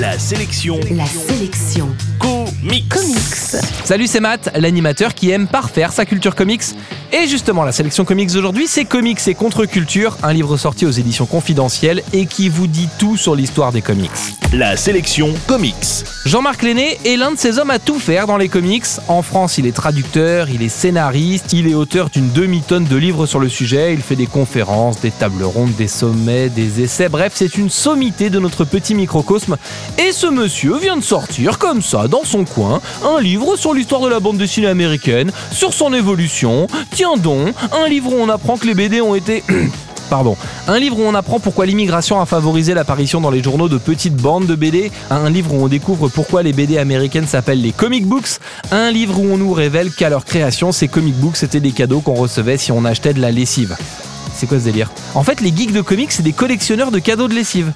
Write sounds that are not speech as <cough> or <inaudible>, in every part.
La sélection. La sélection. Comics. Comics. Salut, c'est Matt, l'animateur qui aime parfaire sa culture comics. Et justement, la sélection comics d'aujourd'hui, c'est Comics et Contre-Culture, un livre sorti aux éditions confidentielles et qui vous dit tout sur l'histoire des comics. La sélection Comics. Jean-Marc Lenné est l'un de ces hommes à tout faire dans les comics. En France, il est traducteur, il est scénariste, il est auteur d'une demi-tonne de livres sur le sujet, il fait des conférences, des tables rondes, des sommets, des essais, bref, c'est une sommité de notre petit microcosme. Et ce monsieur vient de sortir, comme ça, dans son coin, un livre sur l'histoire de la bande dessinée américaine, sur son évolution. Tiens donc, un livre où on apprend que les BD ont été... <clears throat> Un livre où on apprend pourquoi l'immigration a favorisé l'apparition dans les journaux de petites bandes de BD. Un livre où on découvre pourquoi les BD américaines s'appellent les comic books. Un livre où on nous révèle qu'à leur création, ces comic books étaient des cadeaux qu'on recevait si on achetait de la lessive. C'est quoi ce délire? En fait, les geeks de comics, c'est des collectionneurs de cadeaux de lessive.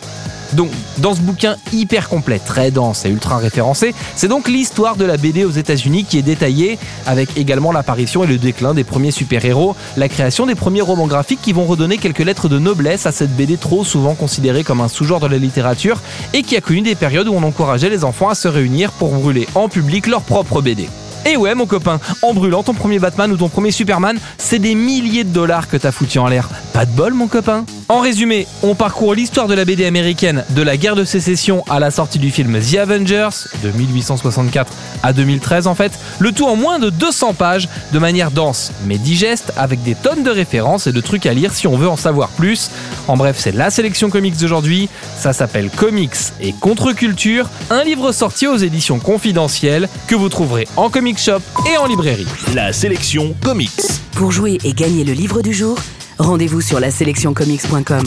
Donc, dans ce bouquin hyper complet, très dense et ultra référencé, c'est donc l'histoire de la BD aux États-Unis qui est détaillée, avec également l'apparition et le déclin des premiers super-héros, la création des premiers romans graphiques qui vont redonner quelques lettres de noblesse à cette BD trop souvent considérée comme un sous-genre de la littérature et qui a connu des périodes où on encourageait les enfants à se réunir pour brûler en public leur propre BD. Et ouais mon copain, en brûlant ton premier Batman ou ton premier Superman, c'est des milliers de dollars que t'as foutu en l'air. Pas de bol mon copain? En résumé, on parcourt l'histoire de la BD américaine de la guerre de sécession à la sortie du film The Avengers de 1864 à 2013 en fait, le tout en moins de 200 pages, de manière dense mais digeste, avec des tonnes de références et de trucs à lire si on veut en savoir plus. En bref, c'est la sélection comics d'aujourd'hui, ça s'appelle Comics et Contre-Culture, un livre sorti aux éditions confidentielles que vous trouverez en comic shop et en librairie. La sélection Comics. Pour jouer et gagner le livre du jour, rendez-vous sur la sélectioncomics.com.